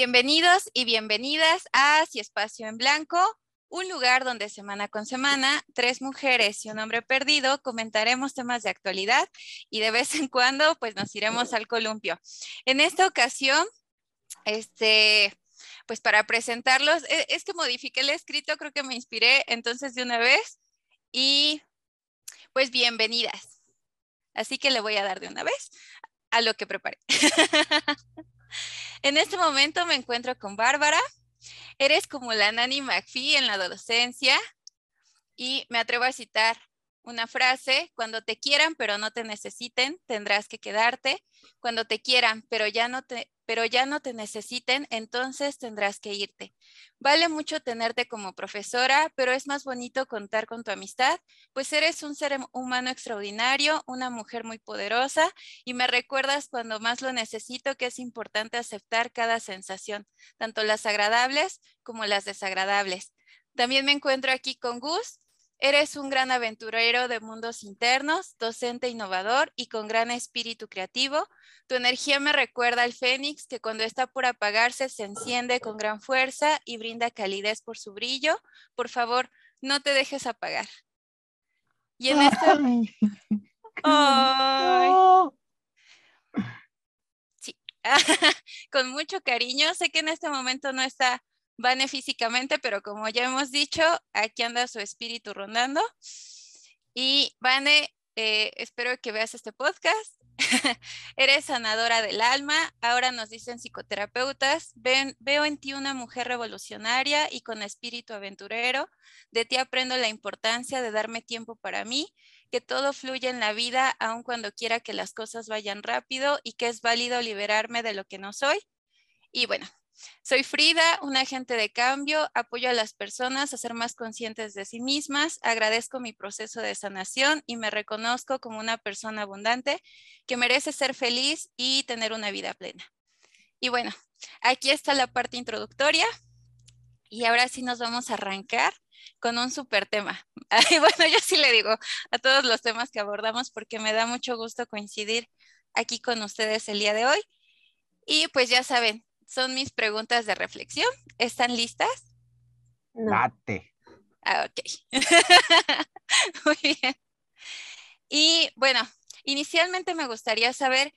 Bienvenidos y bienvenidas a Si Espacio en Blanco, un lugar donde semana con semana tres mujeres y un hombre perdido comentaremos temas de actualidad y de vez en cuando pues nos iremos al columpio. En esta ocasión, este, pues para presentarlos, e, es que modifiqué el escrito, creo que me inspiré entonces de una vez y pues bienvenidas. Así que le voy a dar de una vez a lo que preparé. en este momento me encuentro con Bárbara. Eres como la Nanny McPhee en la adolescencia y me atrevo a citar una frase, cuando te quieran pero no te necesiten, tendrás que quedarte. Cuando te quieran pero ya no te pero ya no te necesiten, entonces tendrás que irte. Vale mucho tenerte como profesora, pero es más bonito contar con tu amistad, pues eres un ser humano extraordinario, una mujer muy poderosa y me recuerdas cuando más lo necesito que es importante aceptar cada sensación, tanto las agradables como las desagradables. También me encuentro aquí con Gus, Eres un gran aventurero de mundos internos, docente innovador y con gran espíritu creativo. Tu energía me recuerda al fénix que cuando está por apagarse se enciende con gran fuerza y brinda calidez por su brillo. Por favor, no te dejes apagar. Y en este... Sí, con mucho cariño. Sé que en este momento no está Vane físicamente, pero como ya hemos dicho, aquí anda su espíritu rondando. Y Vane, eh, espero que veas este podcast. Eres sanadora del alma, ahora nos dicen psicoterapeutas, Ven, veo en ti una mujer revolucionaria y con espíritu aventurero. De ti aprendo la importancia de darme tiempo para mí, que todo fluye en la vida aun cuando quiera que las cosas vayan rápido y que es válido liberarme de lo que no soy. Y bueno, soy Frida, un agente de cambio, apoyo a las personas a ser más conscientes de sí mismas, agradezco mi proceso de sanación y me reconozco como una persona abundante que merece ser feliz y tener una vida plena. Y bueno, aquí está la parte introductoria y ahora sí nos vamos a arrancar con un súper tema. Bueno, yo sí le digo a todos los temas que abordamos porque me da mucho gusto coincidir aquí con ustedes el día de hoy. Y pues ya saben, son mis preguntas de reflexión. ¿Están listas? Date. Ah, ok. Muy bien. Y bueno, inicialmente me gustaría saber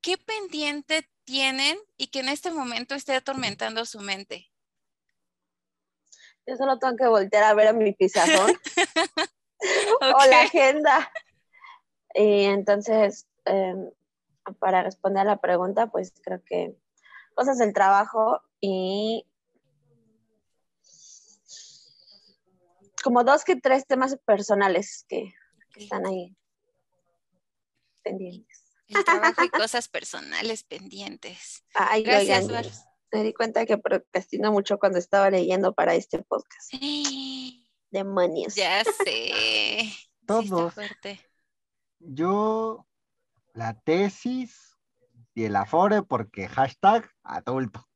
qué pendiente tienen y que en este momento esté atormentando su mente. Yo solo tengo que voltear a ver a mi pizarrón o la agenda. Y entonces, em, para responder a la pregunta, pues creo que cosas del trabajo y como dos que tres temas personales que, están ahí pendientes. El trabajo y cosas personales pendientes. Ay, Gracias, Me di cuenta que procrastino mucho cuando estaba leyendo para este podcast. Demonios. Ya sé. Todos. Yo, la tesis, y el Afore porque hashtag adulto.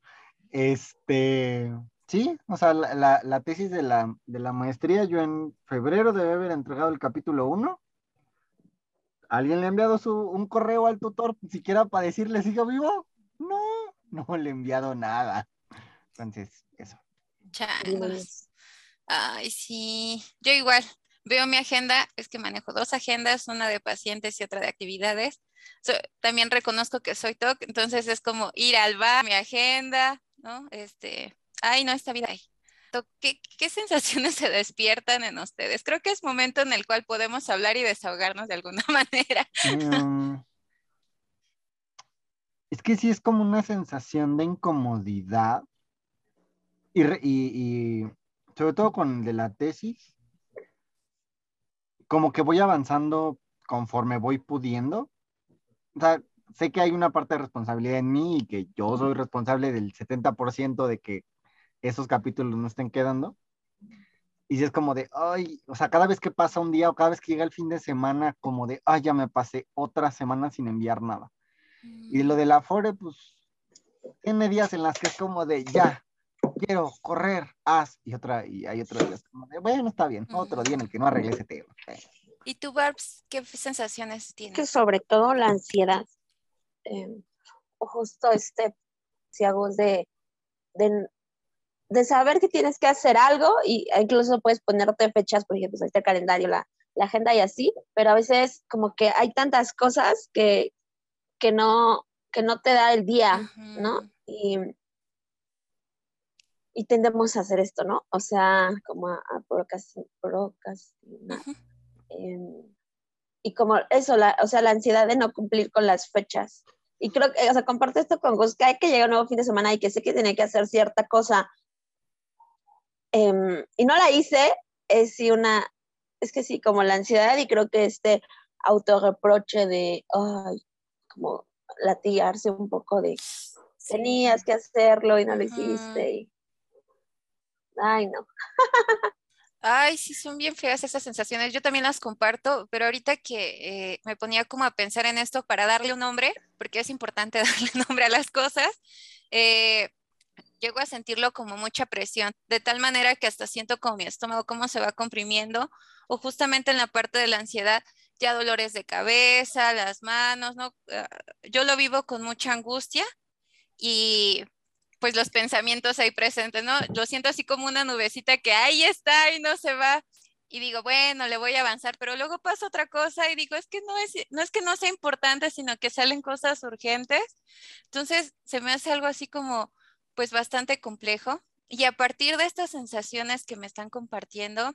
Este, sí, o sea, la, tesis de la, maestría, yo en febrero debe haber entregado el capítulo 1. ¿Alguien le ha enviado su, un correo al tutor siquiera para decirle siga vivo? No, no le he enviado nada. Entonces, eso. Changos. Ay, sí. Yo igual veo mi agenda, es que manejo dos agendas, una de pacientes y otra de actividades también reconozco que soy TOC, entonces es como ir al bar, mi agenda, ¿no? Este, ay, no, esta vida ahí. ¿Qué, ¿Qué, sensaciones se despiertan en ustedes? Creo que es momento en el cual podemos hablar y desahogarnos de alguna manera. Mm. es que sí es como una sensación de incomodidad y, y, sobre todo con el de la tesis, como que voy avanzando conforme voy pudiendo o sea, sé que hay una parte de responsabilidad en mí y que yo soy responsable del 70% de que esos capítulos no estén quedando. Y si es como de, ay, o sea, cada vez que pasa un día o cada vez que llega el fin de semana, como de, ay, ya me pasé otra semana sin enviar nada. Y lo de la Fore, pues, tiene días en las que es como de, ya, quiero correr, haz, y otra, y hay otros días como de, bueno, está bien, otro día en el que no arregle ese tema. ¿Y tú, Barbs, qué sensaciones tienes? Que sobre todo la ansiedad. Em, justo este decía Gus, de, de, de, saber que tienes que hacer algo y incluso puedes ponerte fechas, por ejemplo, este calendario, la, la agenda y así, pero a veces como que hay tantas cosas que, que, no, que no te da el día, ¿no? Y, y tendemos a hacer esto, ¿no? O sea, como a, procrastinar. Em, y como eso, la, o sea, la ansiedad de no cumplir con las fechas. Y creo que, o sea, comparto esto con Gus, que llegar un nuevo fin de semana y que sé que tiene que hacer cierta cosa. Em, y no la hice, es sí una, es que sí, como la ansiedad y creo que este autorreproche de, ay, como latillarse un poco de, tenías que hacerlo y no lo hiciste. Y, Ay, no. Ay, sí, son bien feas esas sensaciones. Yo también las comparto, pero ahorita que eh, me ponía como a pensar en esto para darle un nombre, porque es importante darle nombre a las cosas, eh, llego a sentirlo como mucha presión, de tal manera que hasta siento como mi estómago cómo se va comprimiendo, o justamente en la parte de la ansiedad, ya dolores de cabeza, las manos, ¿no? Ah, yo lo vivo con mucha angustia y pues los pensamientos ahí presentes, ¿no? Lo siento así como una nubecita que ahí está y no se va. Y digo, bueno, le voy a avanzar, pero luego pasa otra cosa y digo, es que no es, no es que no sea importante, sino que salen cosas urgentes. Entonces, se me hace algo así como, pues bastante complejo. Y a partir de estas sensaciones que me están compartiendo,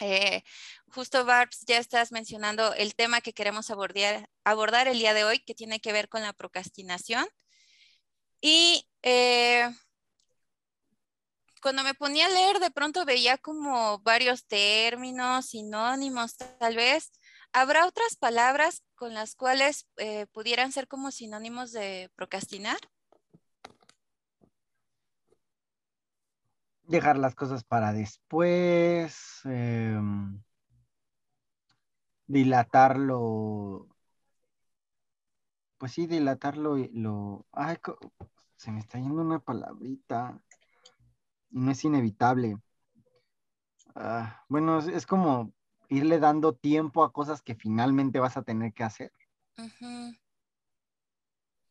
eh, justo Barbs, ya estás mencionando el tema que queremos abordar, abordar el día de hoy, que tiene que ver con la procrastinación. Y eh, cuando me ponía a leer, de pronto veía como varios términos, sinónimos, tal vez. ¿Habrá otras palabras con las cuales eh, pudieran ser como sinónimos de procrastinar? Dejar las cosas para después, em, dilatarlo, pues sí, dilatarlo, lo, ay, se me está yendo una palabrita y no es inevitable. Ah, bueno, es, como irle dando tiempo a cosas que finalmente vas a tener que hacer.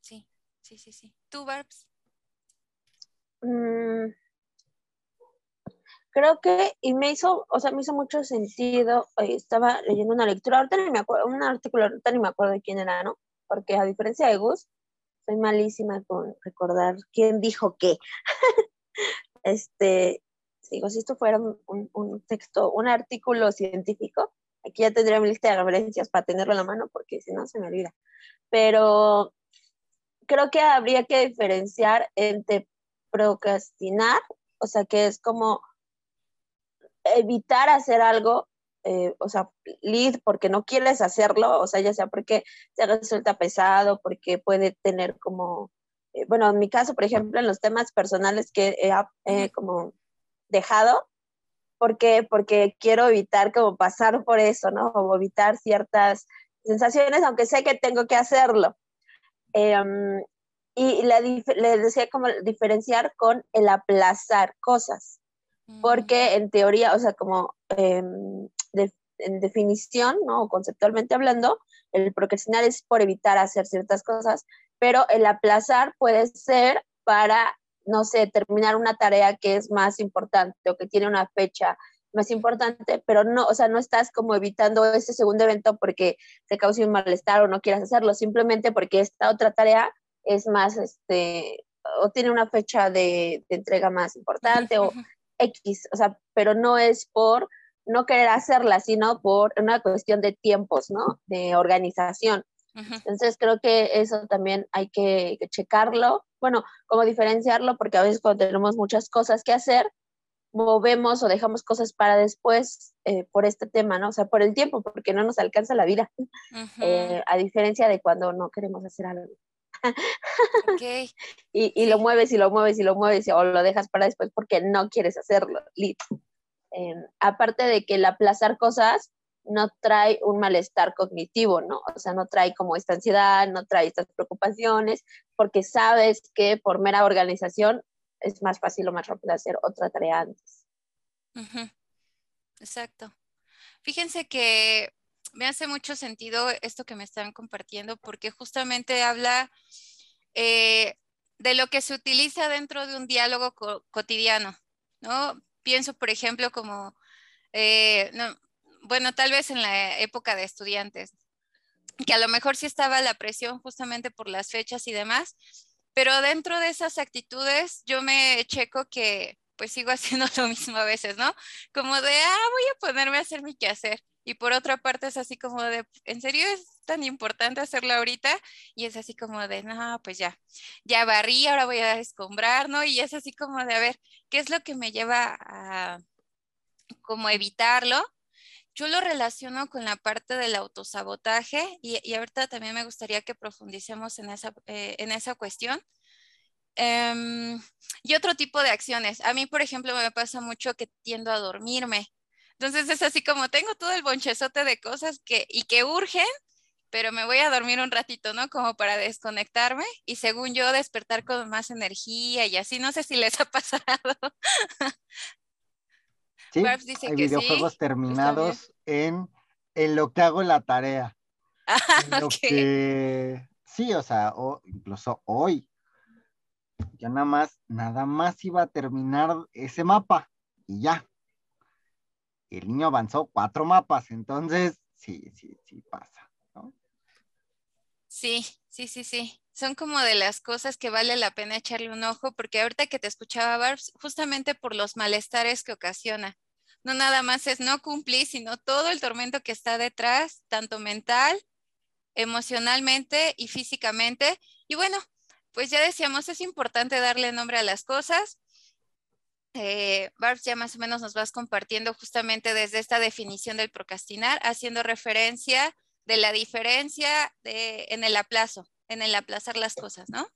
Sí, sí, sí, sí. ¿Tú, Barbs? Mm, creo que, y me hizo, o sea, me hizo mucho sentido, eh, estaba leyendo una lectura, ahorita ni me acuerdo, un artículo, ahorita ni me acuerdo de quién era, ¿no? Porque a diferencia de Gus, soy malísima con recordar quién dijo qué. este, digo, si esto fuera un, texto, un artículo científico, aquí ya tendría mi lista de referencias para tenerlo en la mano porque si no se me olvida. Pero creo que habría que diferenciar entre procrastinar, o sea, que es como evitar hacer algo eh, o sea, lead porque no quieres hacerlo, o sea, ya sea porque te resulta pesado, porque puede tener como, eh, bueno, en mi caso, por ejemplo, en los temas personales que he como dejado, ¿por qué? Porque quiero evitar como pasar por eso, ¿no? O evitar ciertas sensaciones, aunque sé que tengo que hacerlo. Em, y le decía como diferenciar con el aplazar cosas, porque mm. en teoría, o sea, como em, en definición, ¿no? O conceptualmente hablando, el procrastinar es por evitar hacer ciertas cosas, pero el aplazar puede ser para, no sé, terminar una tarea que es más importante o que tiene una fecha más importante, pero no, o sea, no estás como evitando ese segundo evento porque te cause un malestar o no quieras hacerlo, simplemente porque esta otra tarea es más, este, o tiene una fecha de, de entrega más importante o X, o sea, pero no es por no querer hacerla, sino por una cuestión de tiempos, ¿no? De organización. Entonces creo que eso también hay que, checarlo, bueno, como diferenciarlo, porque a veces cuando tenemos muchas cosas que hacer, movemos o dejamos cosas para después eh, por este tema, ¿no? O sea, por el tiempo, porque no nos alcanza la vida, eh, a diferencia de cuando no queremos hacer algo. Okay. y, y lo mueves y lo mueves y lo mueves o lo dejas para después porque no quieres hacerlo. Em, aparte de que el aplazar cosas no trae un malestar cognitivo, ¿no? O sea, no trae como esta ansiedad, no trae estas preocupaciones, porque sabes que por mera organización es más fácil o más rápido hacer otra tarea antes. Exacto. Fíjense que me hace mucho sentido esto que me están compartiendo, porque justamente habla eh, de lo que se utiliza dentro de un diálogo cotidiano, ¿no? Pienso, por ejemplo, como, eh, bueno, tal vez en la época de estudiantes, que a lo mejor sí estaba la presión justamente por las fechas y demás, pero dentro de esas actitudes yo me checo que pues sigo haciendo lo mismo a veces, ¿no? Como de, ah, voy a ponerme a hacer mi quehacer. Y por otra parte es así como de, ¿en serio es tan importante hacerlo ahorita? Y es así como de, no, pues ya, ya barrí, ahora voy a escombrar, ¿no? Y es así como de, a ver, ¿qué es lo que me lleva a como evitarlo? Yo lo relaciono con la parte del autosabotaje y, y ahorita también me gustaría que profundicemos en esa, eh, en esa cuestión. Em, y otro tipo de acciones. A mí, por ejemplo, me pasa mucho que tiendo a dormirme. Entonces es así como tengo todo el bonchezote de cosas que y que urgen, pero me voy a dormir un ratito, ¿no? Como para desconectarme y según yo despertar con más energía y así. No sé si les ha pasado. Sí, hay videojuegos terminados en, en, lo que hago la tarea. lo que, sí, o sea, o incluso hoy. Yo nada más, nada más iba a terminar ese mapa y ya el niño avanzó cuatro mapas, entonces sí, sí, sí pasa, ¿no? Sí, sí, sí, sí. Son como de las cosas que vale la pena echarle un ojo, porque ahorita que te escuchaba, Barbs, justamente por los malestares que ocasiona. No nada más es no cumplir, sino todo el tormento que está detrás, tanto mental, emocionalmente y físicamente. Y bueno, pues ya decíamos, es importante darle nombre a las cosas eh, Barbs, ya más o menos nos vas compartiendo justamente desde esta definición del procrastinar, haciendo referencia de la diferencia en el aplazo, en el aplazar las cosas, ¿no?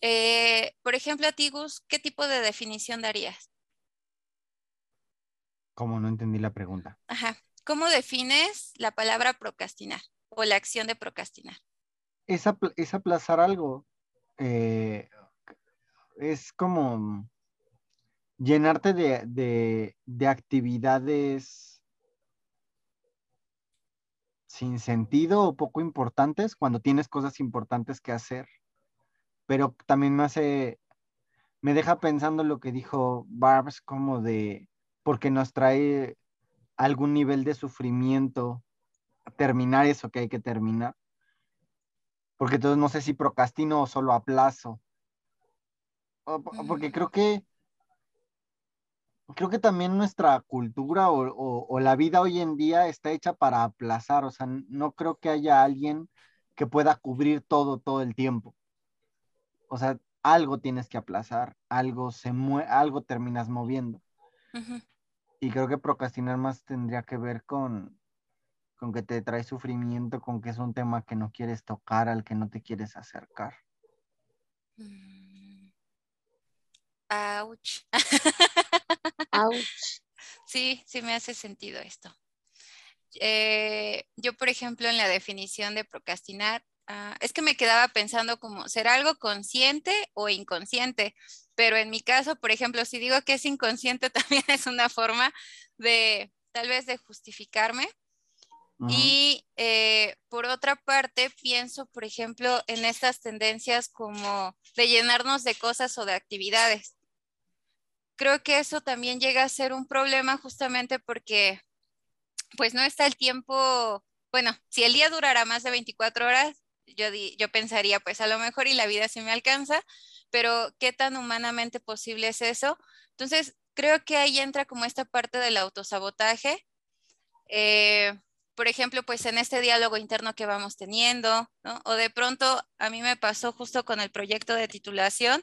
Eh, por ejemplo, a ti, Gus, ¿qué tipo de definición darías? ¿Cómo no entendí la pregunta? Ajá. ¿Cómo defines la palabra procrastinar o la acción de procrastinar? Es, aplazar algo. Eh, es como llenarte de, actividades sin sentido o poco importantes cuando tienes cosas importantes que hacer. Pero también me hace, me deja pensando lo que dijo Barbs como de, porque nos trae algún nivel de sufrimiento terminar eso que hay que terminar. Porque entonces no sé si procrastino o solo aplazo. porque creo que creo que también nuestra cultura o, la vida hoy en día está hecha para aplazar, o sea, no creo que haya alguien que pueda cubrir todo todo el tiempo. O sea, algo tienes que aplazar, algo se algo terminas moviendo. Y creo que procrastinar más tendría que ver con, con que te trae sufrimiento, con que es un tema que no quieres tocar, al que no te quieres acercar. Mm. Ouch. Sí, sí me hace sentido esto. Eh, yo, por ejemplo, en la definición de procrastinar, ah, es que me quedaba pensando como, ¿será algo consciente o inconsciente? Pero en mi caso, por ejemplo, si digo que es inconsciente, también es una forma de, tal vez, de justificarme. Y eh, por otra parte, pienso, por ejemplo, en estas tendencias como de llenarnos de cosas o de actividades creo que eso también llega a ser un problema justamente porque pues no está el tiempo, bueno, si el día durara más de 24 horas, yo, yo pensaría pues a lo mejor y la vida sí me alcanza, pero ¿qué tan humanamente posible es eso? Entonces, creo que ahí entra como esta parte del autosabotaje. Eh, por ejemplo, pues en este diálogo interno que vamos teniendo, ¿no? O de pronto a mí me pasó justo con el proyecto de titulación,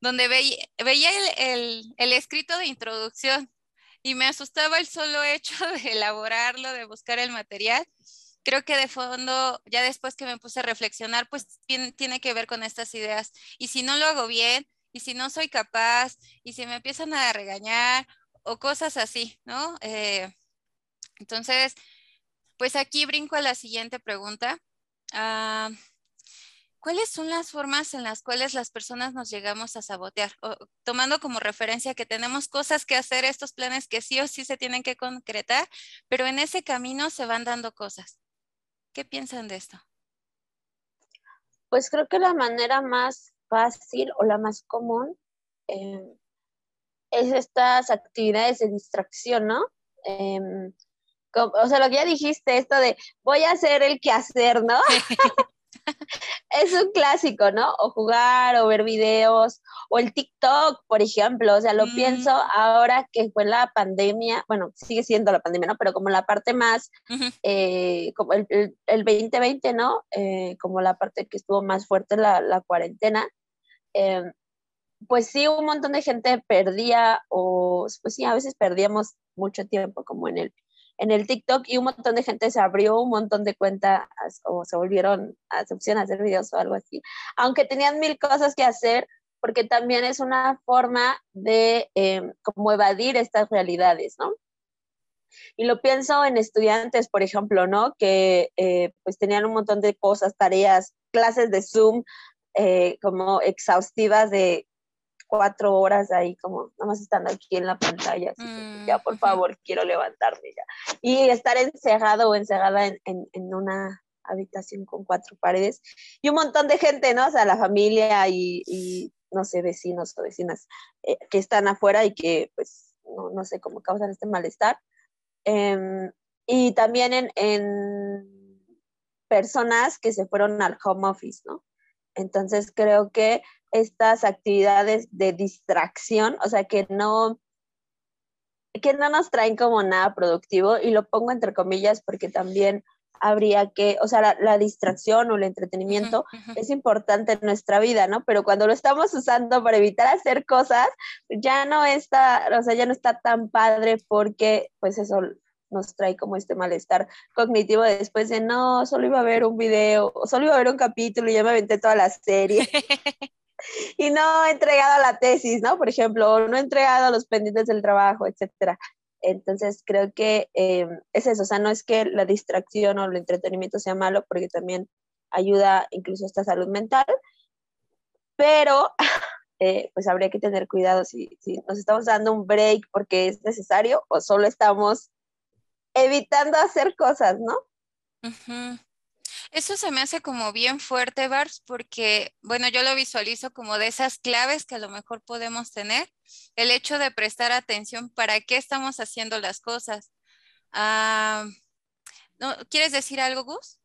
donde veía, el, escrito de introducción y me asustaba el solo hecho de elaborarlo, de buscar el material. Creo que de fondo, ya después que me puse a reflexionar, pues tiene, que ver con estas ideas. Y si no lo hago bien, y si no soy capaz, y si me empiezan a regañar o cosas así, ¿no? Eh, entonces, pues aquí brinco a la siguiente pregunta. Ah, ¿cuáles son las formas en las cuales las personas nos llegamos a sabotear? tomando como referencia que tenemos cosas que hacer, estos planes que sí o sí se tienen que concretar, pero en ese camino se van dando cosas. ¿Qué piensan de esto? Pues creo que la manera más fácil o la más común em, es estas actividades de distracción, ¿no? Em, o sea, lo que ya dijiste, esto de voy a hacer el quehacer, ¿no? es un clásico, ¿no? O jugar, o ver videos, o el TikTok, por ejemplo. O sea, lo pienso ahora que fue la pandemia, bueno, sigue siendo la pandemia, ¿no? Pero como la parte más, eh, como el, 2020, ¿no? Eh, como la parte que estuvo más fuerte la, la cuarentena. Em, pues sí, un montón de gente perdía, o pues sí, a veces perdíamos mucho tiempo como en el en el TikTok y un montón de gente se abrió un montón de cuentas o se volvieron a opción a hacer videos o algo así, aunque tenían mil cosas que hacer, porque también es una forma de em, como evadir estas realidades, ¿no? Y lo pienso en estudiantes, por ejemplo, ¿no? Que eh, pues tenían un montón de cosas, tareas, clases de Zoom, eh, como exhaustivas de cuatro horas ahí como nada más estando aquí en la pantalla, así ya por favor quiero levantarme ya. Y estar encerrado o encerrada en, en, una habitación con cuatro paredes y un montón de gente, ¿no? O sea, la familia y, y no sé, vecinos o vecinas eh, que están afuera y que pues no, no sé cómo causan este malestar. Em, y también en, en personas que se fueron al home office, ¿no? Entonces creo que estas actividades de distracción, o sea, que no, que no nos traen como nada productivo, y lo pongo entre comillas porque también habría que, o sea, la, distracción o el entretenimiento es importante en nuestra vida, ¿no? Pero cuando lo estamos usando para evitar hacer cosas, ya no está, o sea, ya no está tan padre porque, pues eso nos trae como este malestar cognitivo después de, no, solo iba a ver un video, solo iba a ver un capítulo y ya me aventé toda la serie. y no entregado la tesis, ¿no? Por ejemplo, no he entregado los pendientes del trabajo, etcétera. Entonces, creo que eh, es eso, o sea, no es que la distracción o el entretenimiento sea malo, porque también ayuda incluso a esta salud mental, pero eh, pues habría que tener cuidado si, si, nos estamos dando un break porque es necesario o solo estamos evitando hacer cosas, ¿no? Eso se me hace como bien fuerte, Bars, porque, bueno, yo lo visualizo como de esas claves que a lo mejor podemos tener. El hecho de prestar atención para qué estamos haciendo las cosas. Ah, ¿no? ¿Quieres decir algo, Gus?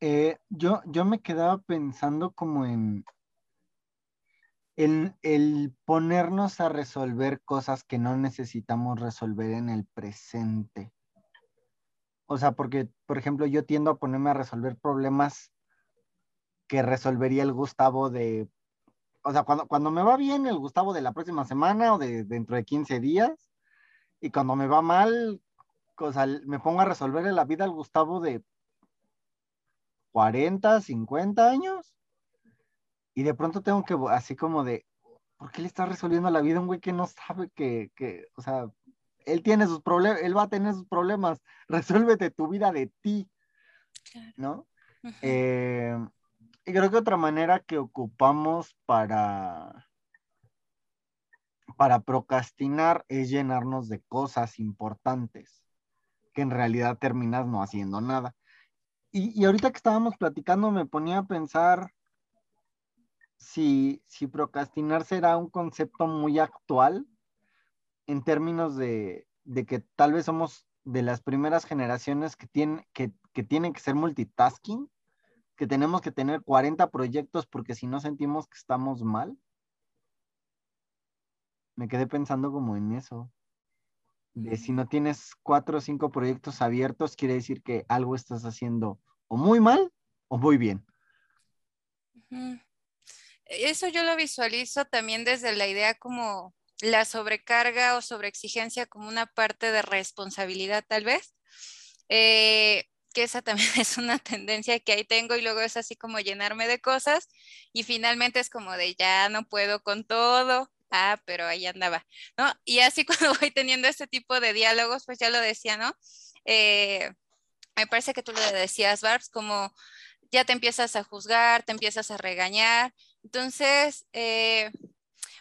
Eh, yo, yo me quedaba pensando como en, en el ponernos a resolver cosas que no necesitamos resolver en el presente. O sea, porque, por ejemplo, yo tiendo a ponerme a resolver problemas que resolvería el Gustavo de, o sea, cuando, cuando me va bien el Gustavo de la próxima semana o de dentro de 15 días, y cuando me va mal, o sea, me pongo a resolver la vida al Gustavo de 40, 50 años, y de pronto tengo que, así como de, ¿por qué le está resolviendo la vida a un güey que no sabe que, que o sea, él tiene sus problemas, él va a tener sus problemas, resuélvete tu vida de ti, ¿no? Eh, y creo que otra manera que ocupamos para, para procrastinar es llenarnos de cosas importantes, que en realidad terminas no haciendo nada. Y, y ahorita que estábamos platicando me ponía a pensar si, si procrastinar será un concepto muy actual en términos de, que tal vez somos de las primeras generaciones que, tienen que, tienen que ser multitasking, que tenemos que tener 40 proyectos porque si no sentimos que estamos mal. Me quedé pensando como en eso. De si no tienes cuatro o cinco proyectos abiertos, quiere decir que algo estás haciendo o muy mal o muy bien. Eso yo lo visualizo también desde la idea como la sobrecarga o sobreexigencia como una parte de responsabilidad tal vez, eh, que esa también es una tendencia que ahí tengo y luego es así como llenarme de cosas y finalmente es como de ya no puedo con todo, ah, pero ahí andaba, ¿no? Y así cuando voy teniendo este tipo de diálogos, pues ya lo decía, ¿no? Eh, me parece que tú lo decías, Barbs, como ya te empiezas a juzgar, te empiezas a regañar. Entonces, eh,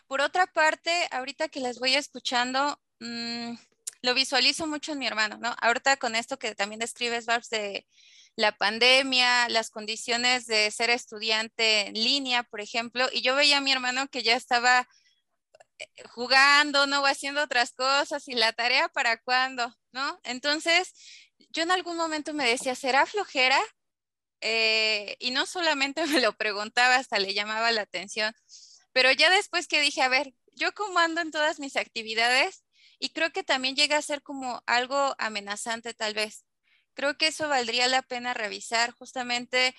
por otra parte, ahorita que las voy escuchando, mm, lo visualizo mucho en mi hermano, ¿no? Ahorita con esto que también describes, Barbs, de la pandemia, las condiciones de ser estudiante en línea, por ejemplo, y yo veía a mi hermano que ya estaba eh, jugando, ¿no? O haciendo otras cosas y la tarea para cuándo, ¿no? Entonces, yo en algún momento me decía, ¿será flojera? Eh, y no solamente me lo preguntaba, hasta le llamaba la atención, pero ya después que dije, a ver, yo como ando en todas mis actividades y creo que también llega a ser como algo amenazante tal vez. Creo que eso valdría la pena revisar justamente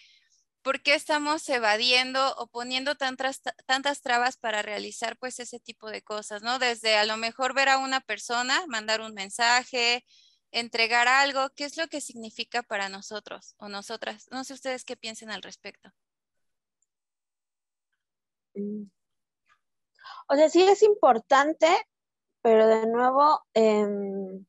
por qué estamos evadiendo o poniendo tantas, tantas trabas para realizar pues ese tipo de cosas, ¿no? Desde a lo mejor ver a una persona, mandar un mensaje, entregar algo, ¿qué es lo que significa para nosotros o nosotras? No sé ustedes qué piensen al respecto. O sea, sí es importante, pero de nuevo, em,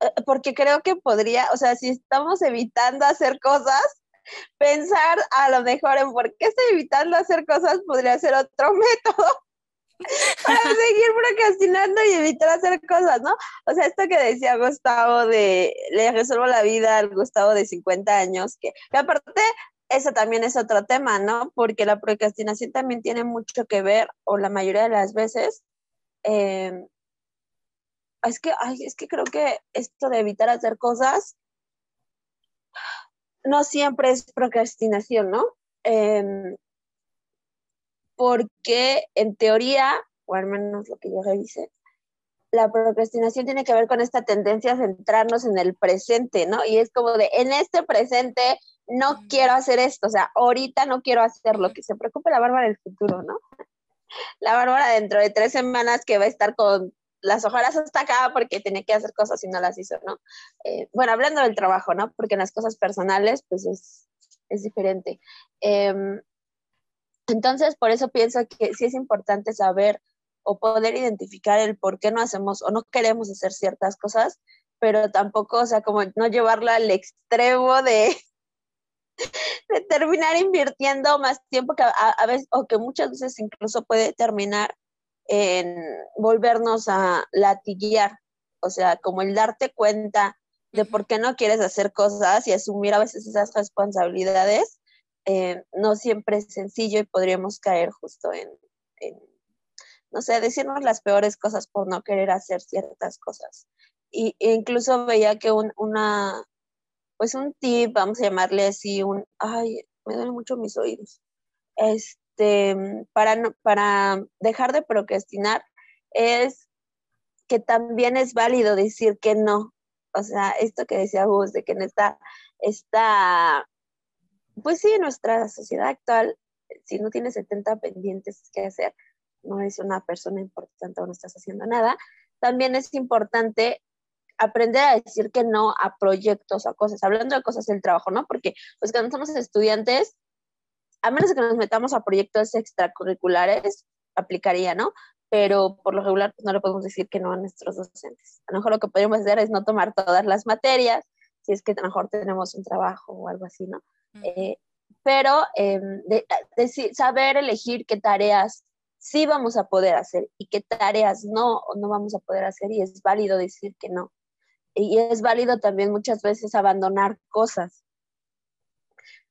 eh, porque creo que podría, o sea, si estamos evitando hacer cosas, pensar a lo mejor en por qué estoy evitando hacer cosas podría ser otro método para seguir procrastinando y evitar hacer cosas, ¿no? O sea, esto que decía Gustavo de le resuelvo la vida al Gustavo de 50 años, que, aparte, eso también es otro tema, ¿no? Porque la procrastinación también tiene mucho que ver, o la mayoría de las veces, em, es que, es que creo que esto de evitar hacer cosas no siempre es procrastinación, ¿no? Em, porque en teoría, o al menos lo que yo revisé, la procrastinación tiene que ver con esta tendencia a centrarnos en el presente, ¿no? Y es como de, en este presente no quiero hacer esto, o sea, ahorita no quiero hacerlo, que se preocupe la Bárbara del futuro, ¿no? La Bárbara dentro de tres semanas que va a estar con las ojeras hasta acá porque tenía que hacer cosas y no las hizo, ¿no? Eh, bueno, hablando del trabajo, ¿no? Porque en las cosas personales, pues es, es diferente. Eh, entonces, por eso pienso que sí es importante saber o poder identificar el por qué no hacemos o no queremos hacer ciertas cosas, pero tampoco, o sea, como no llevarla al extremo de, de terminar invirtiendo más tiempo que a, veces, o que muchas veces incluso puede terminar en volvernos a latiguear, o sea, como el darte cuenta de por qué no quieres hacer cosas y asumir a veces esas responsabilidades eh, no siempre es sencillo y podríamos caer justo en, no sé, decirnos las peores cosas por no querer hacer ciertas cosas. Y, e incluso veía que un, una, pues un tip, vamos a llamarle así, un, ay, me duelen mucho mis oídos, este, para, para dejar de procrastinar es que también es válido decir que no. O sea, esto que decía Gus, de que en esta, esta pues sí, nuestra sociedad actual, si no tienes 70 pendientes que hacer, no es una persona importante o no estás haciendo nada, también es importante aprender a decir que no a proyectos, a cosas, hablando de cosas del trabajo, ¿no? Porque pues cuando somos estudiantes, a menos que nos metamos a proyectos extracurriculares, aplicaría, ¿no? Pero por lo regular pues, no le podemos decir que no a nuestros docentes. A lo mejor lo que podemos hacer es no tomar todas las materias, si es que a lo mejor tenemos un trabajo o algo así, ¿no? Eh, pero em, saber elegir qué tareas sí vamos a poder hacer y qué tareas no no vamos a poder hacer y es válido decir que no. Y es válido también muchas veces abandonar cosas.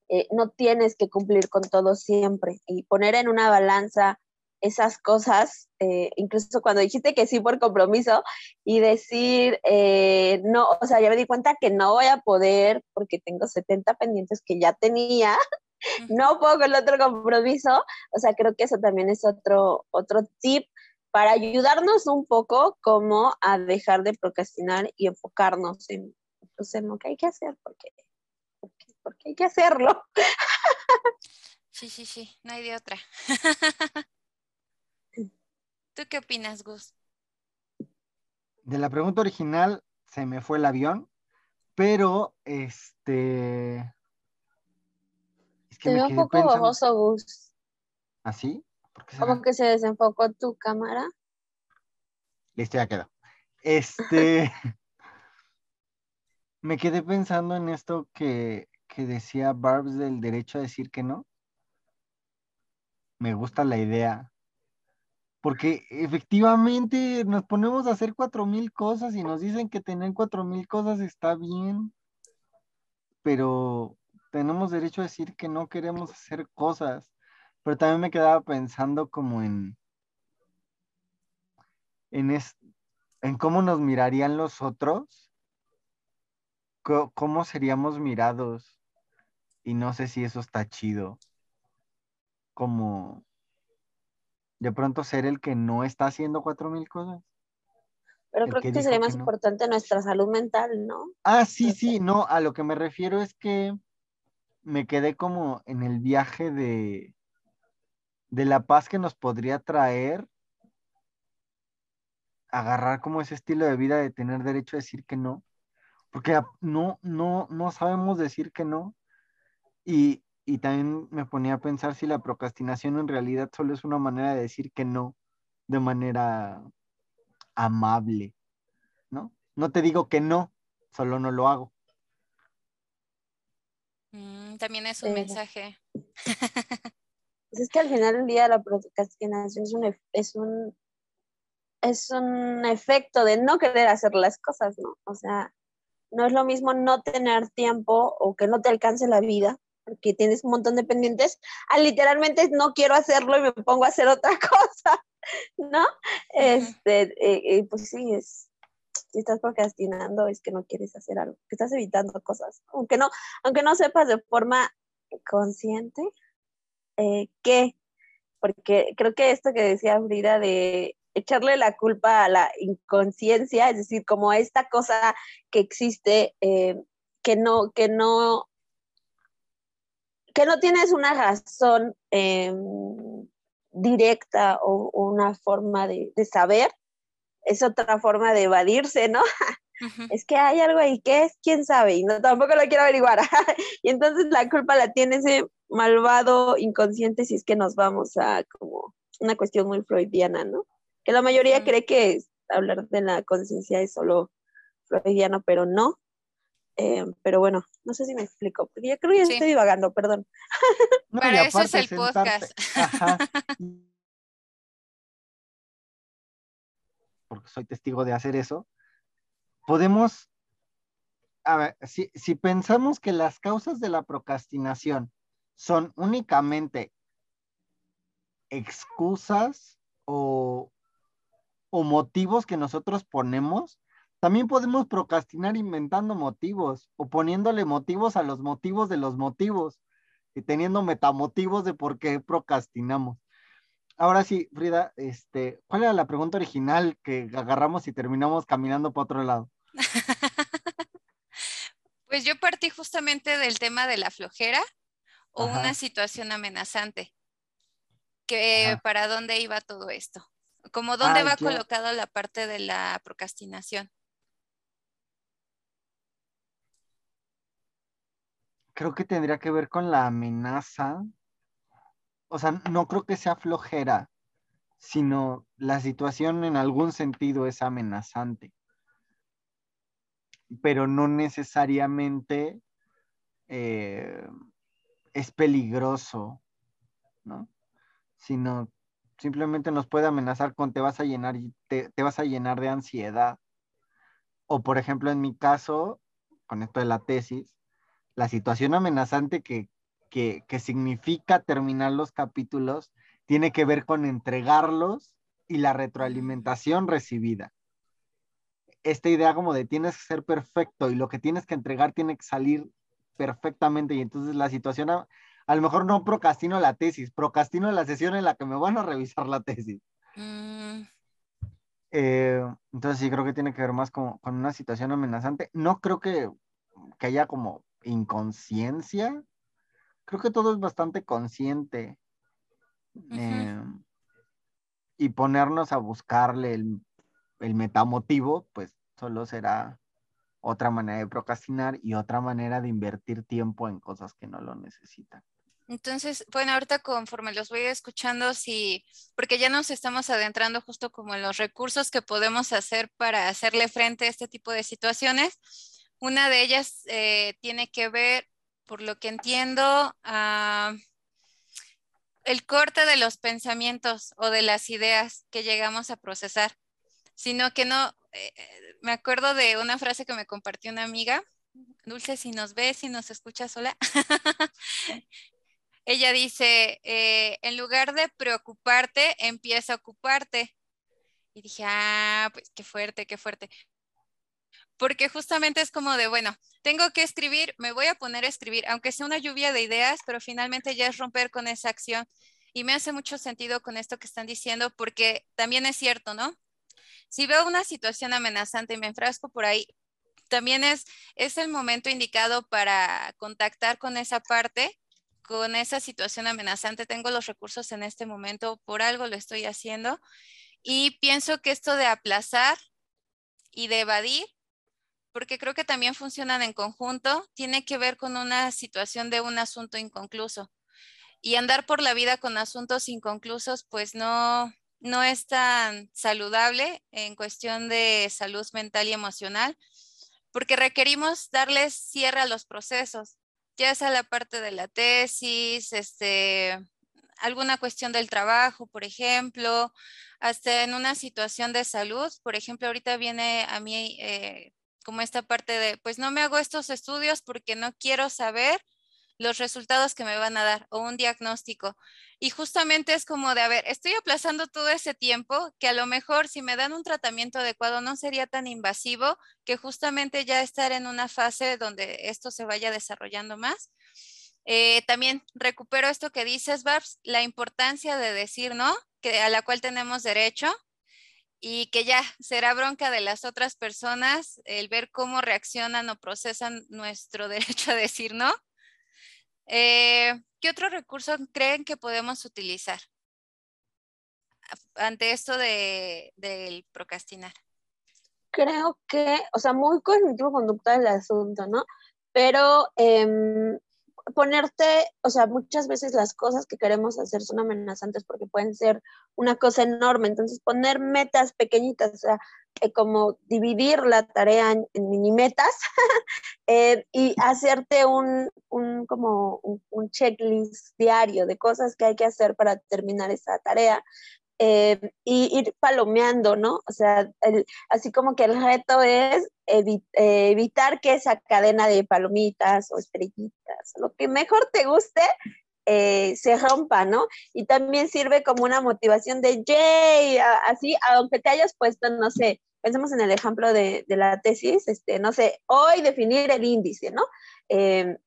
Eh, no tienes que cumplir con todo siempre y poner en una balanza esas cosas, eh, incluso cuando dijiste que sí por compromiso y decir, eh, no, o sea, ya me di cuenta que no voy a poder porque tengo 70 pendientes que ya tenía, no puedo con el otro compromiso, o sea, creo que eso también es otro, otro tip para ayudarnos un poco como a dejar de procrastinar y enfocarnos en, pues, en lo que hay que hacer, porque, porque, porque hay que hacerlo. Sí, sí, sí, no hay de otra. ¿Tú qué opinas, Gus? De la pregunta original se me fue el avión, pero este. Es que me un poco borroso, Gus. ¿Así? ¿Ah, ¿Cómo que se desenfocó tu cámara? Listo, ya quedó. Este. me quedé pensando en esto que, que decía Barbs del derecho a decir que no. Me gusta la idea Porque efectivamente nos ponemos a hacer cuatro mil cosas y nos dicen que tener cuatro mil cosas está bien, pero tenemos derecho a decir que no queremos hacer cosas. Pero también me quedaba pensando como en, en, en cómo nos mirarían los otros, cómo seríamos mirados. Y no sé si eso está chido. Como de pronto ser el que no está haciendo cuatro mil cosas. Pero creo que, sería más importante nuestra salud mental, ¿no? Ah, sí, sí, no, a lo que me refiero es que me quedé como en el viaje de, de la paz que nos podría traer agarrar como ese estilo de vida de tener derecho a decir que no, porque no, no, no sabemos decir que no. Y, y también me ponía a pensar si la procrastinación en realidad solo es una manera de decir que no de manera amable, ¿no? No te digo que no, solo no lo hago. Mm, también es un mensaje. Pues es que al final del día la procrastinación es un, es un, es un efecto de no querer hacer las cosas, ¿no? O sea, no es lo mismo no tener tiempo o que no te alcance la vida porque tienes un montón de pendientes, a literalmente no quiero hacerlo y me pongo a hacer otra cosa, ¿no? Este, eh, pues sí, es, si estás procrastinando es que no quieres hacer algo, que estás evitando cosas, aunque no, aunque no sepas de forma consciente eh, qué, porque creo que esto que decía Frida de echarle la culpa a la inconsciencia, es decir, como esta cosa que existe, eh, que no, que no que no tienes una razón em, directa o, una forma de, saber, es otra forma de evadirse, ¿no? Es que hay algo ahí, ¿qué es? ¿Quién sabe? Y no, tampoco lo quiero averiguar. y entonces la culpa la tiene ese malvado inconsciente si es que nos vamos a como una cuestión muy freudiana, ¿no? Que la mayoría cree que hablar de la conciencia es solo freudiano, pero no. Eh, pero bueno, no sé si me explico, porque yo creo que ya estoy divagando, perdón. Para eso es el podcast. porque soy testigo de hacer eso, podemos, a ver, si, pensamos que las causas de la procrastinación son únicamente excusas o, o motivos que nosotros ponemos, también podemos procrastinar inventando motivos o poniéndole motivos a los motivos de los motivos y teniendo metamotivos de por qué procrastinamos. Ahora sí, Frida, este, ¿cuál era la pregunta original que agarramos y terminamos caminando para otro lado? pues yo partí justamente del tema de la flojera o una situación amenazante. Que para dónde iba todo esto? Como dónde va colocado la parte de la procrastinación. creo que tendría que ver con la amenaza. O sea, no creo que sea flojera, sino la situación en algún sentido es amenazante. Pero no necesariamente eh, es peligroso, ¿no? Sino simplemente nos puede amenazar con te vas a llenar, te, te vas a llenar de ansiedad. O por ejemplo, en mi caso, con esto de la tesis, la situación amenazante que, significa terminar los capítulos tiene que ver con entregarlos y la retroalimentación recibida. Esta idea como de tienes que ser perfecto y lo que tienes que entregar tiene que salir perfectamente y entonces la situación, a, lo mejor no procrastino la tesis, procrastino la sesión en la que me van a revisar la tesis. Mm. Eh, entonces sí creo que tiene que ver más con, con una situación amenazante. No creo que, que haya como inconsciencia. Creo que todo es bastante consciente. Em, y ponernos a buscarle el, el metamotivo, pues solo será otra manera de procrastinar y otra manera de invertir tiempo en cosas que no lo necesitan. Entonces, bueno, ahorita conforme los voy escuchando, sí, porque ya nos estamos adentrando justo como en los recursos que podemos hacer para hacerle frente a este tipo de situaciones. Una de ellas eh, tiene que ver, por lo que entiendo, ah, el corte de los pensamientos o de las ideas que llegamos a procesar, sino que no, eh, eh, me acuerdo de una frase que me compartió una amiga, Dulce, si nos ves, si nos escuchas sola, ella dice, eh, en lugar de preocuparte, empieza a ocuparte. Y dije, ah, pues qué fuerte, qué fuerte. Porque justamente es como de, bueno, tengo que escribir, me voy a poner a escribir, aunque sea una lluvia de ideas, pero finalmente ya es romper con esa acción. Y me hace mucho sentido con esto que están diciendo, porque también es cierto, ¿no? Si veo una situación amenazante y me enfrasco por ahí, también es, es el momento indicado para contactar con esa parte, con esa situación amenazante. Tengo los recursos en este momento, por algo lo estoy haciendo. Y pienso que esto de aplazar y de evadir porque creo que también funcionan en conjunto, tiene que ver con una situación de un asunto inconcluso. Y andar por la vida con asuntos inconclusos, pues no, no es tan saludable en cuestión de salud mental y emocional, porque requerimos darles cierre a los procesos, ya sea la parte de la tesis, este, alguna cuestión del trabajo, por ejemplo, hasta en una situación de salud. Por ejemplo, ahorita viene a mí eh, como esta parte de, pues no me hago estos estudios porque no quiero saber los resultados que me van a dar o un diagnóstico. Y justamente es como de, a ver, estoy aplazando todo ese tiempo que a lo mejor si me dan un tratamiento adecuado no sería tan invasivo que justamente ya estar en una fase donde esto se vaya desarrollando más. Eh, también recupero esto que dices, Babs, la importancia de decir no, que a la cual tenemos derecho, y que ya será bronca de las otras personas el ver cómo reaccionan o procesan nuestro derecho a decir no. Eh, ¿Qué otro recurso creen que podemos utilizar ante esto de, del procrastinar? Creo que, o sea, muy cognitivo conductual el asunto, ¿no? Pero em, ponerte, o sea, muchas veces las cosas que queremos hacer son amenazantes porque pueden ser una cosa enorme. Entonces, poner metas pequeñitas, o sea, eh, como dividir la tarea en, mini metas eh, y hacerte un, un como un, checklist diario de cosas que hay que hacer para terminar esa tarea. Eh, y ir palomeando, ¿no? O sea, así como que el reto es evitar que esa cadena de palomitas o estrellitas, lo que mejor te guste, eh, se rompa, ¿no? Y también sirve como una motivación de, yay, así, aunque te hayas puesto, no sé, pensemos en el ejemplo de, la tesis, este, no sé, hoy definir el índice, ¿no? Eh, eh,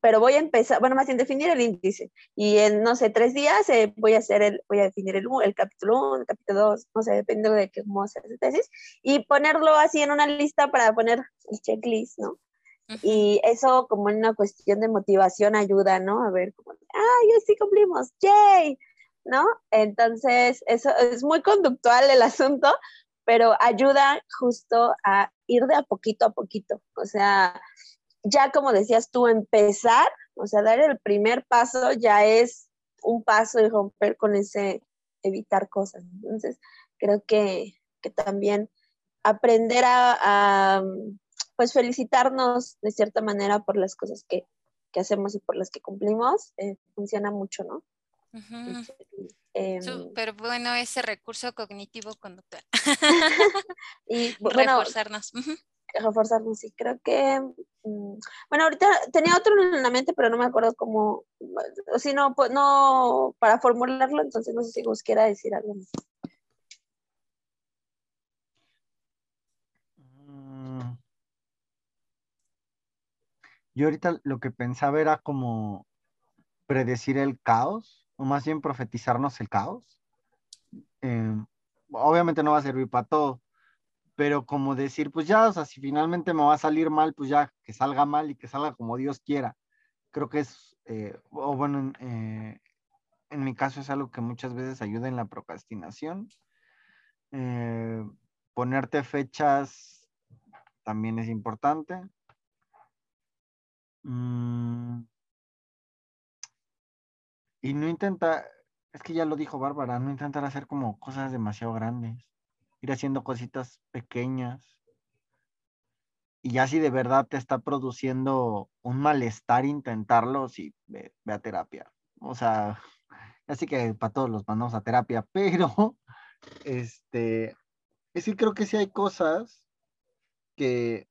pero voy a empezar, bueno, más bien definir el índice. Y en, no sé, tres días eh, voy a hacer el, voy a definir el, el capítulo 1, el capítulo 2, no sé, depende de cómo se hace tesis, y ponerlo así en una lista para poner el checklist, ¿no? Y eso como en una cuestión de motivación ayuda, ¿no? A ver, como, ¡ay, hoy sí cumplimos! ¡Yay! ¿No? Entonces, eso es muy conductual el asunto, pero ayuda justo a ir de a poquito a poquito. O sea, ya como decías tú, empezar, o sea, dar el primer paso ya es un paso y romper con ese evitar cosas. Entonces, creo que, también aprender a, pues felicitarnos de cierta manera por las cosas que, hacemos y por las que cumplimos, eh, funciona mucho, ¿no? Em, Súper bueno ese recurso cognitivo conductual. y bueno, reforzarnos reforzarnos. Sí, creo que, mm, bueno, ahorita tenía otro en la mente, pero no me acuerdo cómo, si no, pues, no, para formularlo, entonces no sé si vos quiera decir algo más. Mm. Yo ahorita lo que pensaba era como predecir el caos, o más bien profetizarnos el caos. Em, obviamente no va a servir para todo, pero como decir, pues ya, o sea, si finalmente me va a salir mal, pues ya, que salga mal y que salga como Dios quiera. Creo que es, eh, o bueno, eh, en mi caso es algo que muchas veces ayuda en la procrastinación. Eh, ponerte fechas también es importante. Mm. y no intenta, es que ya lo dijo Bárbara, no intentar hacer como cosas demasiado grandes ir haciendo cositas pequeñas. Y ya si de verdad te está produciendo un malestar intentarlo, sí, ve, a terapia. O sea, Así que para todos los mandamos a terapia, pero este, es que creo que sí hay cosas que,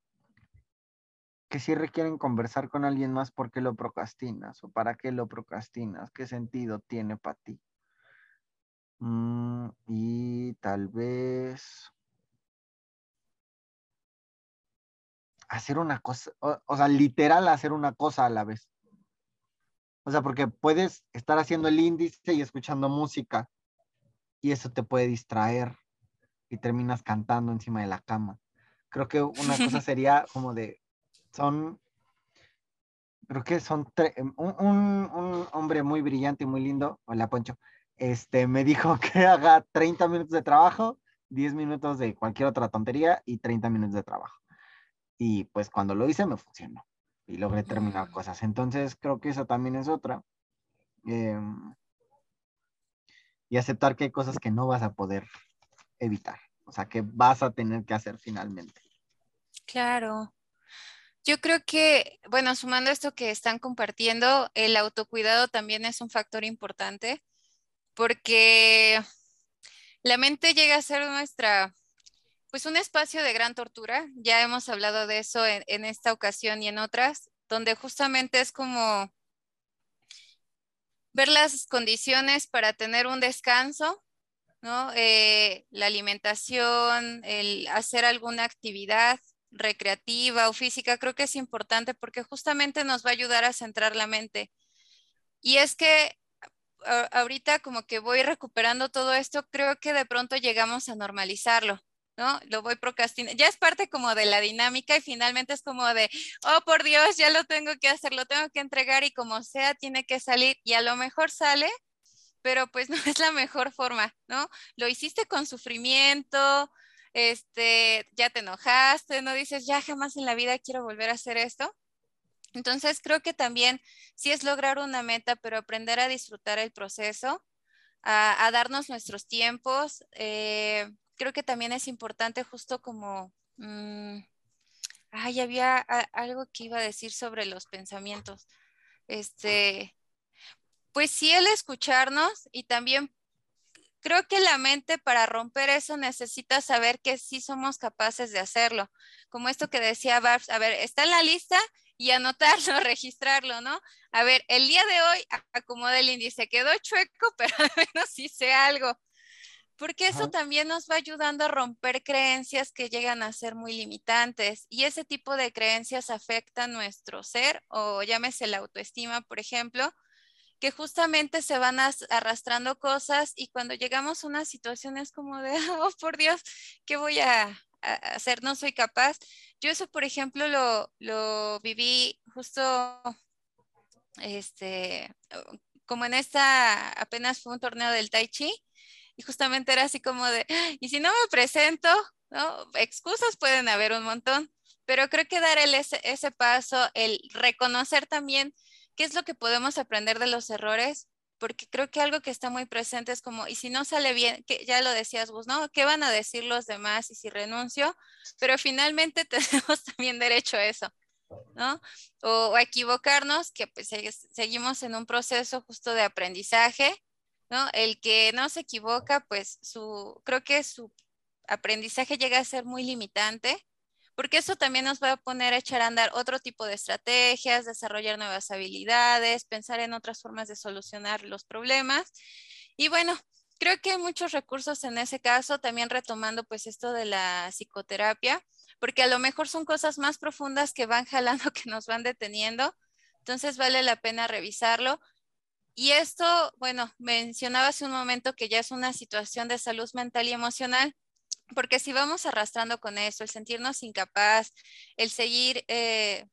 que sí requieren conversar con alguien más por qué lo procrastinas o para qué lo procrastinas, qué sentido tiene para ti. Mm, y tal vez hacer una cosa, o, sea, literal hacer una cosa a la vez. O sea, porque puedes estar haciendo el índice y escuchando música y eso te puede distraer y terminas cantando encima de la cama. Creo que una cosa sería como de, son, creo que son, un, un, hombre muy brillante y muy lindo, hola Poncho, este, me dijo que haga 30 minutos de trabajo, 10 minutos de cualquier otra tontería y 30 minutos de trabajo. Y pues cuando lo hice me funcionó y logré terminar mm. cosas. Entonces creo que esa también es otra. Em, y aceptar que hay cosas que no vas a poder evitar, o sea, que vas a tener que hacer finalmente. Claro. Yo creo que, bueno, sumando esto que están compartiendo, el autocuidado también es un factor importante porque la mente llega a ser nuestra, pues un espacio de gran tortura. Ya hemos hablado de eso en, esta ocasión y en otras, donde justamente es como ver las condiciones para tener un descanso, ¿no? Eh, la alimentación, el hacer alguna actividad recreativa o física, creo que es importante porque justamente nos va a ayudar a centrar la mente. Y es que ahorita como que voy recuperando todo esto, creo que de pronto llegamos a normalizarlo. ¿no? Lo voy procrastinando. Ya es parte como de la dinámica y finalmente es como de, oh, por Dios, ya lo tengo que hacer, lo tengo que entregar y como sea, tiene que salir y a lo mejor sale, pero pues no es la mejor forma, ¿no? Lo hiciste con sufrimiento, este, ya te enojaste, no dices, ya jamás en la vida quiero volver a hacer esto. Entonces, creo que también sí es lograr una meta, pero aprender a disfrutar el proceso, a, darnos nuestros tiempos. Eh, creo que también es importante justo como, mm, ay, había algo que iba a decir sobre los pensamientos. Este, pues sí, el escucharnos y también creo que la mente para romper eso necesita saber que sí somos capaces de hacerlo. Como esto que decía Barbs, a ver, está en la lista y anotarlo, registrarlo, ¿no? A ver, el día de hoy acomoda el índice, quedó chueco, pero al menos hice algo. Porque eso también nos va ayudando a romper creencias que llegan a ser muy limitantes y ese tipo de creencias afectan nuestro ser o llámese la autoestima, por ejemplo, que justamente se van arrastrando cosas y cuando llegamos a una situación es como de, oh, por Dios, ¿qué voy a, hacer? No soy capaz. Yo eso, por ejemplo, lo, lo viví justo, este, como en esta, apenas fue un torneo del Tai Chi y justamente era así como de, y si no me presento, ¿no? Excusas pueden haber un montón, pero creo que dar el, ese, ese paso, el reconocer también qué es lo que podemos aprender de los errores, porque creo que algo que está muy presente es como, y si no sale bien, que ya lo decías vos, ¿no? ¿Qué van a decir los demás y si renuncio? Pero finalmente tenemos también derecho a eso, ¿no? O, equivocarnos, que pues seguimos en un proceso justo de aprendizaje, ¿no? El que no se equivoca, pues su, creo que su aprendizaje llega a ser muy limitante porque eso también nos va a poner a echar a andar otro tipo de estrategias, desarrollar nuevas habilidades, pensar en otras formas de solucionar los problemas. Y bueno, creo que hay muchos recursos en ese caso, también retomando pues esto de la psicoterapia, porque a lo mejor son cosas más profundas que van jalando, que nos van deteniendo. Entonces vale la pena revisarlo. Y esto, bueno, mencionaba hace un momento que ya es una situación de salud mental y emocional porque si vamos arrastrando con eso, el sentirnos incapaz, el seguir eh,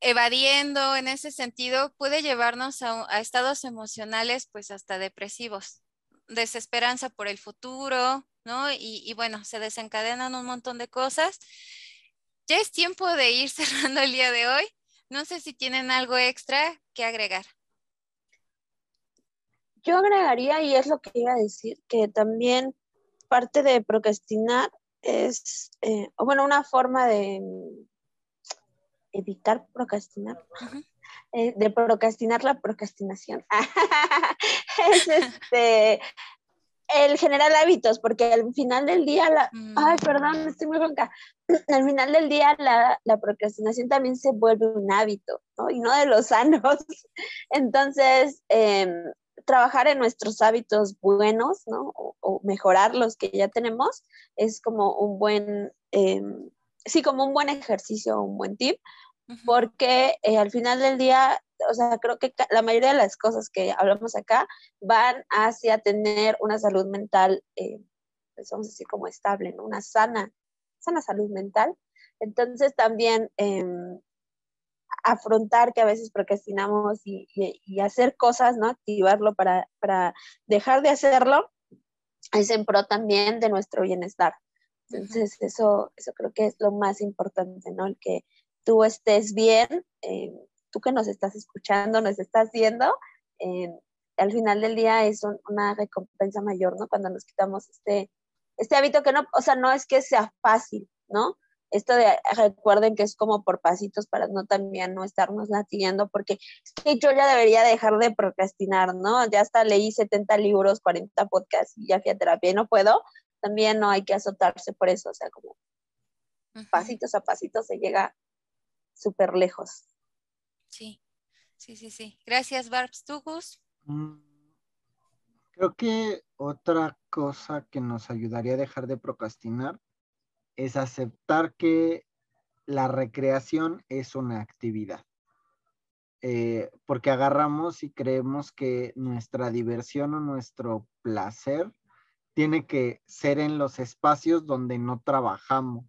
evadiendo en ese sentido, puede llevarnos a, estados emocionales pues hasta depresivos, desesperanza por el futuro, ¿no? Y, y, bueno, se desencadenan un montón de cosas. Ya es tiempo de ir cerrando el día de hoy. No sé si tienen algo extra que agregar. Yo agregaría, y es lo que iba a decir, que también parte de procrastinar es, eh, bueno, una forma de evitar procrastinar eh, de procrastinar la procrastinación. es este, el generar hábitos, porque al final del día, la, ay, mm. perdón, estoy muy ronca, al final del día la, la, procrastinación también se vuelve un hábito, ¿no? Y no de los sanos. Entonces, em, trabajar en nuestros hábitos buenos, ¿no? O, mejorar los que ya tenemos, es como un buen, em, sí, como un buen ejercicio, un buen tip, porque eh, al final del día o sea, creo que la mayoría de las cosas que hablamos acá van hacia tener una salud mental, eh, pues vamos a decir como estable, ¿no? Una sana, sana salud mental. Entonces también em, afrontar que a veces procrastinamos y, y, hacer cosas, ¿no? Activarlo para, para dejar de hacerlo, es en pro también de nuestro bienestar. Entonces, eso, eso creo que es lo más importante, ¿no? El que tú estés bien, eh, tú que nos estás escuchando, nos estás viendo, eh, al final del día es una recompensa mayor, ¿no? Cuando nos quitamos este, este hábito que no, o sea, no es que sea fácil, ¿no? Esto de, recuerden que es como por pasitos para no también no estarnos latiendo, porque es que yo ya debería dejar de procrastinar, ¿no? Ya hasta leí 70 libros, 40 podcasts y ya fui a terapia y no puedo, también no hay que azotarse por eso, o sea, como pasitos a pasitos se llega súper lejos. Sí, sí, sí, sí. Gracias, Barbs. ¿Tú, mm, Creo que otra cosa que nos ayudaría a dejar de procrastinar es aceptar que la recreación es una actividad. Eh, porque agarramos y creemos que nuestra diversión o nuestro placer tiene que ser en los espacios donde no trabajamos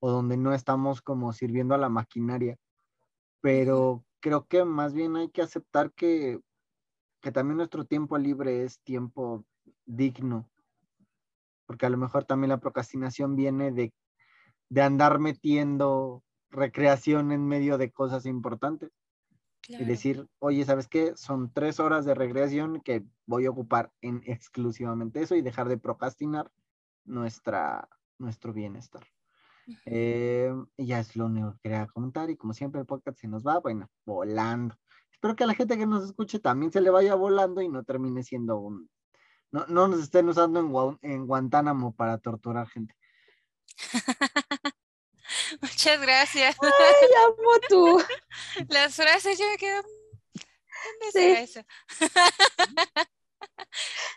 o donde no estamos como sirviendo a la maquinaria pero creo que más bien hay que aceptar que, también nuestro tiempo libre es tiempo digno, porque a lo mejor también la procrastinación viene de, andar metiendo recreación en medio de cosas importantes. Y decir, oye, ¿sabes qué? Son tres horas de recreación que voy a ocupar en exclusivamente eso y dejar de procrastinar nuestra, nuestro bienestar. Eh, ya es lo único que quería comentar y como siempre el podcast se nos va, bueno, volando. Espero que a la gente que nos escuche también se le vaya volando y no termine siendo un... No, no nos estén usando en, en Guantánamo para torturar gente. Muchas gracias. Ay, amo tú. Las frases yo me quedo... ¿Dónde sí. eso?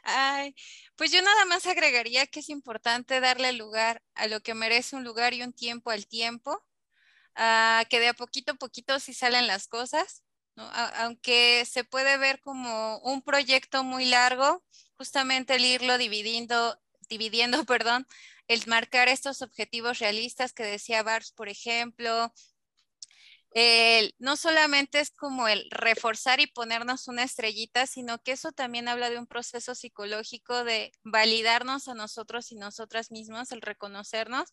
Ay, pues yo nada más agregaría que es importante darle lugar a lo que merece un lugar y un tiempo al tiempo, que de a poquito a poquito sí salen las cosas, aunque se puede ver como un proyecto muy largo, justamente el irlo dividiendo, dividiendo, perdón, el marcar estos objetivos realistas que decía Bars, por ejemplo, no solamente es como el reforzar y ponernos una estrellita, sino que eso también habla de un proceso psicológico de validarnos a nosotros y nosotras mismos, el reconocernos,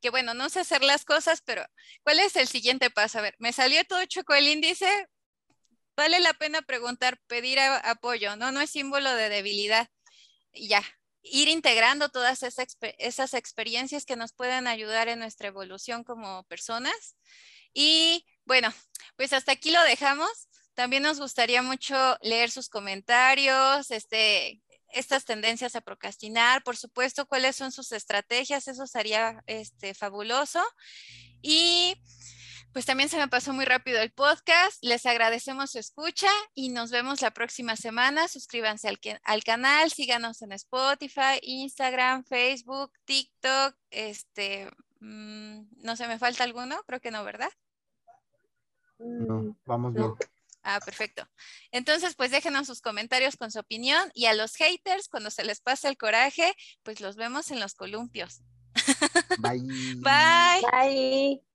que bueno, no sé hacer las cosas, pero ¿cuál es el siguiente paso? A ver, me salió todo chueco el índice, vale la pena preguntar, pedir apoyo, ¿no? No es símbolo de debilidad. Ya, ir integrando todas esas, esas experiencias que nos pueden ayudar en nuestra evolución como personas. Y bueno, pues hasta aquí lo dejamos. También nos gustaría mucho leer sus comentarios, este, estas tendencias a procrastinar, por supuesto, cuáles son sus estrategias, eso sería este, fabuloso. Y pues también se me pasó muy rápido el podcast. Les agradecemos su escucha y nos vemos la próxima semana. Suscríbanse al, al canal, síganos en Spotify, Instagram, Facebook, TikTok. Este, mm, no se me falta alguno, creo que no, ¿verdad? No, mm, vamos bien. Ah, perfecto. Entonces, pues déjenos sus comentarios con su opinión y a los haters, cuando se les pase el coraje, pues los vemos en los columpios. Bye. Bye. Bye.